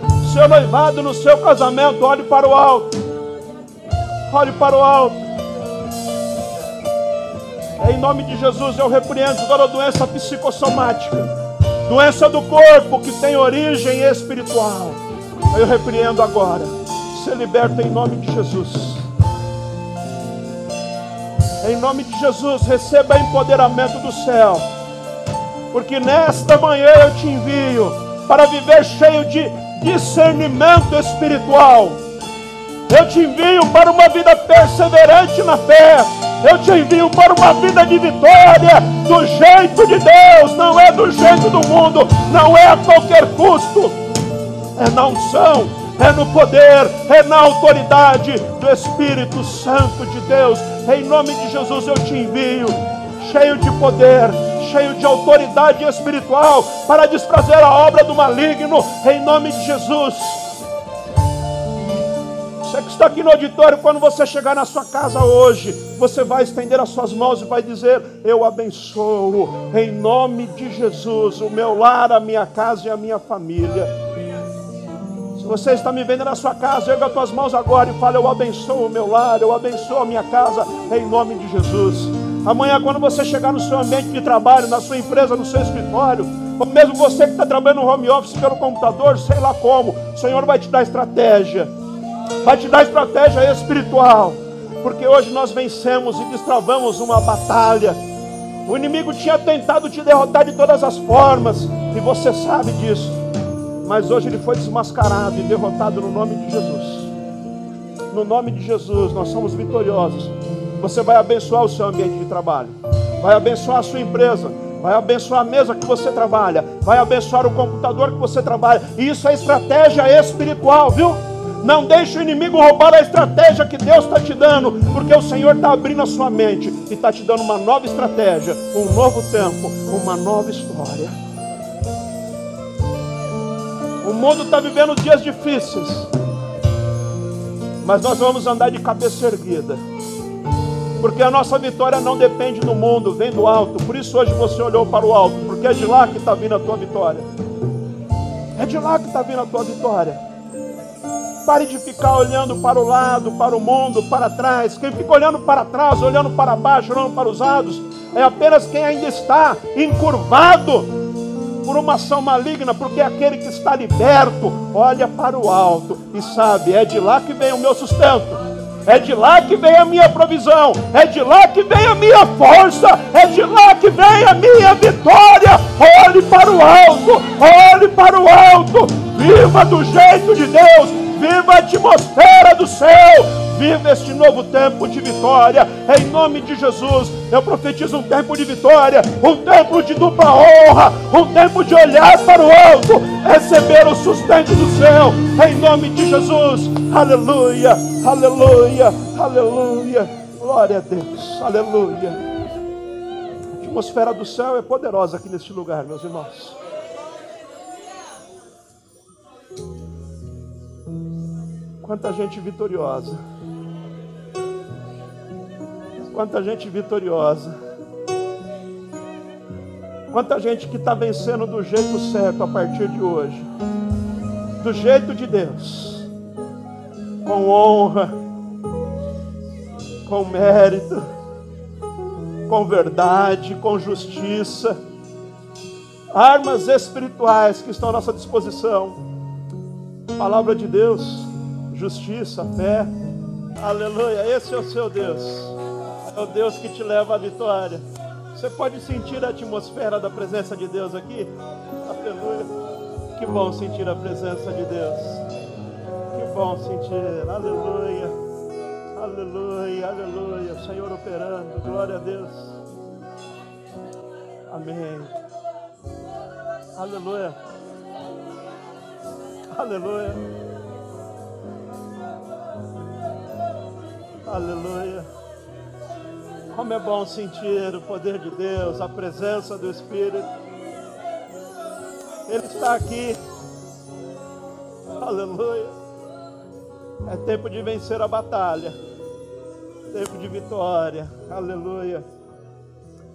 No seu noivado, no seu casamento. Olhe para o alto. Olhe para o alto. Em nome de Jesus eu repreendo toda doença psicossomática, doença do corpo que tem origem espiritual. Eu repreendo agora. Ser liberto em nome de Jesus. Em nome de Jesus, receba empoderamento do céu. Porque nesta manhã eu te envio para viver cheio de discernimento espiritual. Eu te envio para uma vida perseverante na fé eu te envio para uma vida de vitória, do jeito de Deus, não é do jeito do mundo, não é a qualquer custo, é na unção, é no poder, é na autoridade do Espírito Santo de Deus. Em nome de Jesus eu te envio, cheio de poder, cheio de autoridade espiritual, para desfazer a obra do maligno, em nome de Jesus. Está aqui no auditório, quando você chegar na sua casa hoje, você vai estender as suas mãos e vai dizer: Eu abençoo, em nome de Jesus, o meu lar, a minha casa e a minha família. Se você está me vendo na sua casa, erga as tuas mãos agora e fala: Eu abençoo o meu lar, eu abençoo a minha casa, em nome de Jesus. Amanhã, quando você chegar no seu ambiente de trabalho, na sua empresa, no seu escritório, ou mesmo você que está trabalhando no home office pelo computador, sei lá como, o Senhor vai te dar estratégia vai te dar estratégia espiritual, porque hoje nós vencemos e destravamos uma batalha. O inimigo tinha tentado te derrotar de todas as formas, e você sabe disso, mas hoje ele foi desmascarado e derrotado no nome de Jesus. no nome de Jesus, nós somos vitoriosos. Você vai abençoar o seu ambiente de trabalho, vai abençoar a sua empresa, vai abençoar a mesa que você trabalha, vai abençoar o computador que você trabalha. E isso é estratégia espiritual, viu? Não deixe o inimigo roubar a estratégia que Deus está te dando, porque o Senhor está abrindo a sua mente e está te dando uma nova estratégia, um novo tempo, uma nova história. O mundo está vivendo dias difíceis, mas nós vamos andar de cabeça erguida, porque a nossa vitória não depende do mundo, vem do alto. Por isso hoje você olhou para o alto, porque é de lá que está vindo a tua vitória. É de lá que está vindo a tua vitória. Pare de ficar olhando para o lado, para o mundo, para trás. Quem fica olhando para trás, olhando para baixo, olhando para os lados, é apenas quem ainda está encurvado por uma ação maligna, porque é aquele que está liberto olha para o alto e sabe: é de lá que vem o meu sustento. É de lá que vem a minha provisão, é de lá que vem a minha força, é de lá que vem a minha vitória. Olhe para o alto, olhe para o alto, viva do jeito de Deus, viva a atmosfera do céu, viva este novo tempo de vitória, em nome de Jesus. Eu profetizo um tempo de vitória, um tempo de dupla honra, um tempo de olhar para o alto, receber o sustento do céu, em nome de Jesus. Aleluia, aleluia, aleluia. Glória a Deus, aleluia. A atmosfera do céu é poderosa aqui neste lugar, meus irmãos. Quanta gente vitoriosa. Quanta gente vitoriosa. Quanta gente que está vencendo do jeito certo a partir de hoje. Do jeito de Deus. Com honra. Com mérito. Com verdade. Com justiça. Armas espirituais que estão à nossa disposição. Palavra de Deus justiça, fé. Aleluia, esse é o seu Deus. É o Deus que te leva à vitória. Você pode sentir a atmosfera da presença de Deus aqui? Aleluia. Que bom sentir a presença de Deus. Que bom sentir. Aleluia. Aleluia, aleluia. O Senhor operando. Glória a Deus. Amém. Aleluia. Aleluia. Aleluia. Como é bom sentir o poder de Deus, a presença do Espírito. Ele está aqui. Aleluia. É tempo de vencer a batalha. Tempo de vitória. Aleluia.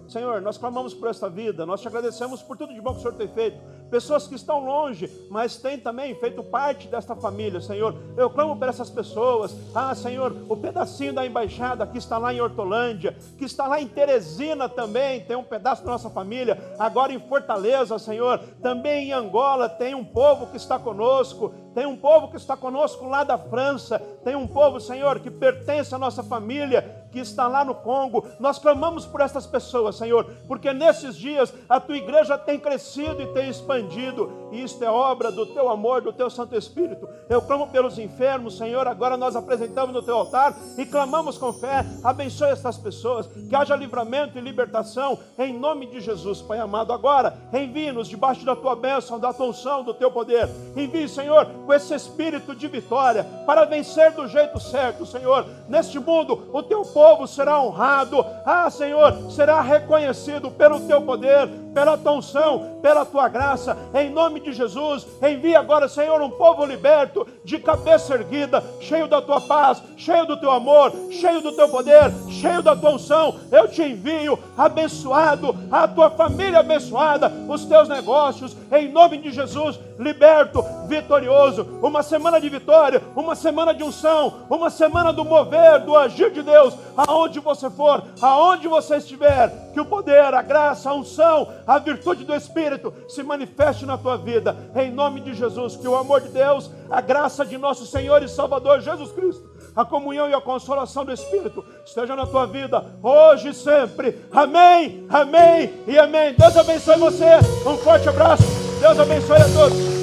Senhor, nós clamamos por esta vida, nós te agradecemos por tudo de bom que o Senhor tem feito pessoas que estão longe, mas têm também feito parte desta família, Senhor. Eu clamo por essas pessoas. Ah, Senhor, o pedacinho da embaixada que está lá em Hortolândia, que está lá em Teresina também, tem um pedaço da nossa família. Agora em Fortaleza, Senhor, também em Angola tem um povo que está conosco. Tem um povo que está conosco lá da França. Tem um povo, Senhor, que pertence à nossa família, que está lá no Congo. Nós clamamos por essas pessoas, Senhor, porque nesses dias a tua igreja tem crescido e tem expandido, e isto é obra do teu amor, do teu Santo Espírito. Eu clamo pelos enfermos, Senhor, agora nós apresentamos no teu altar e clamamos com fé. Abençoe essas pessoas, que haja livramento e libertação, em nome de Jesus, Pai amado. Agora, envie-nos debaixo da tua bênção, da tua unção, do teu poder. Envie, Senhor, com esse espírito de vitória, para vencer do jeito certo, Senhor. Neste mundo, o teu povo será honrado. Ah, Senhor, será reconhecido pelo teu poder, pela tua unção, pela tua graça. Em nome de Jesus, envia agora, Senhor, um povo liberto, de cabeça erguida, cheio da tua paz, cheio do teu amor, cheio do teu poder, cheio da tua unção. Eu te envio, abençoado, a tua família abençoada, os teus negócios, em nome de Jesus, liberto, vitorioso. Uma semana de vitória, uma semana de unção, uma semana do mover, do agir de Deus, aonde você for, aonde você estiver, que o poder, a graça, a unção, a virtude do Espírito se manifeste na tua vida, em nome de Jesus, que o amor de Deus, a graça de nosso Senhor e Salvador Jesus Cristo, a comunhão e a consolação do Espírito esteja na tua vida, hoje e sempre. Amém, amém e amém. Deus abençoe você. Um forte abraço. Deus abençoe a todos.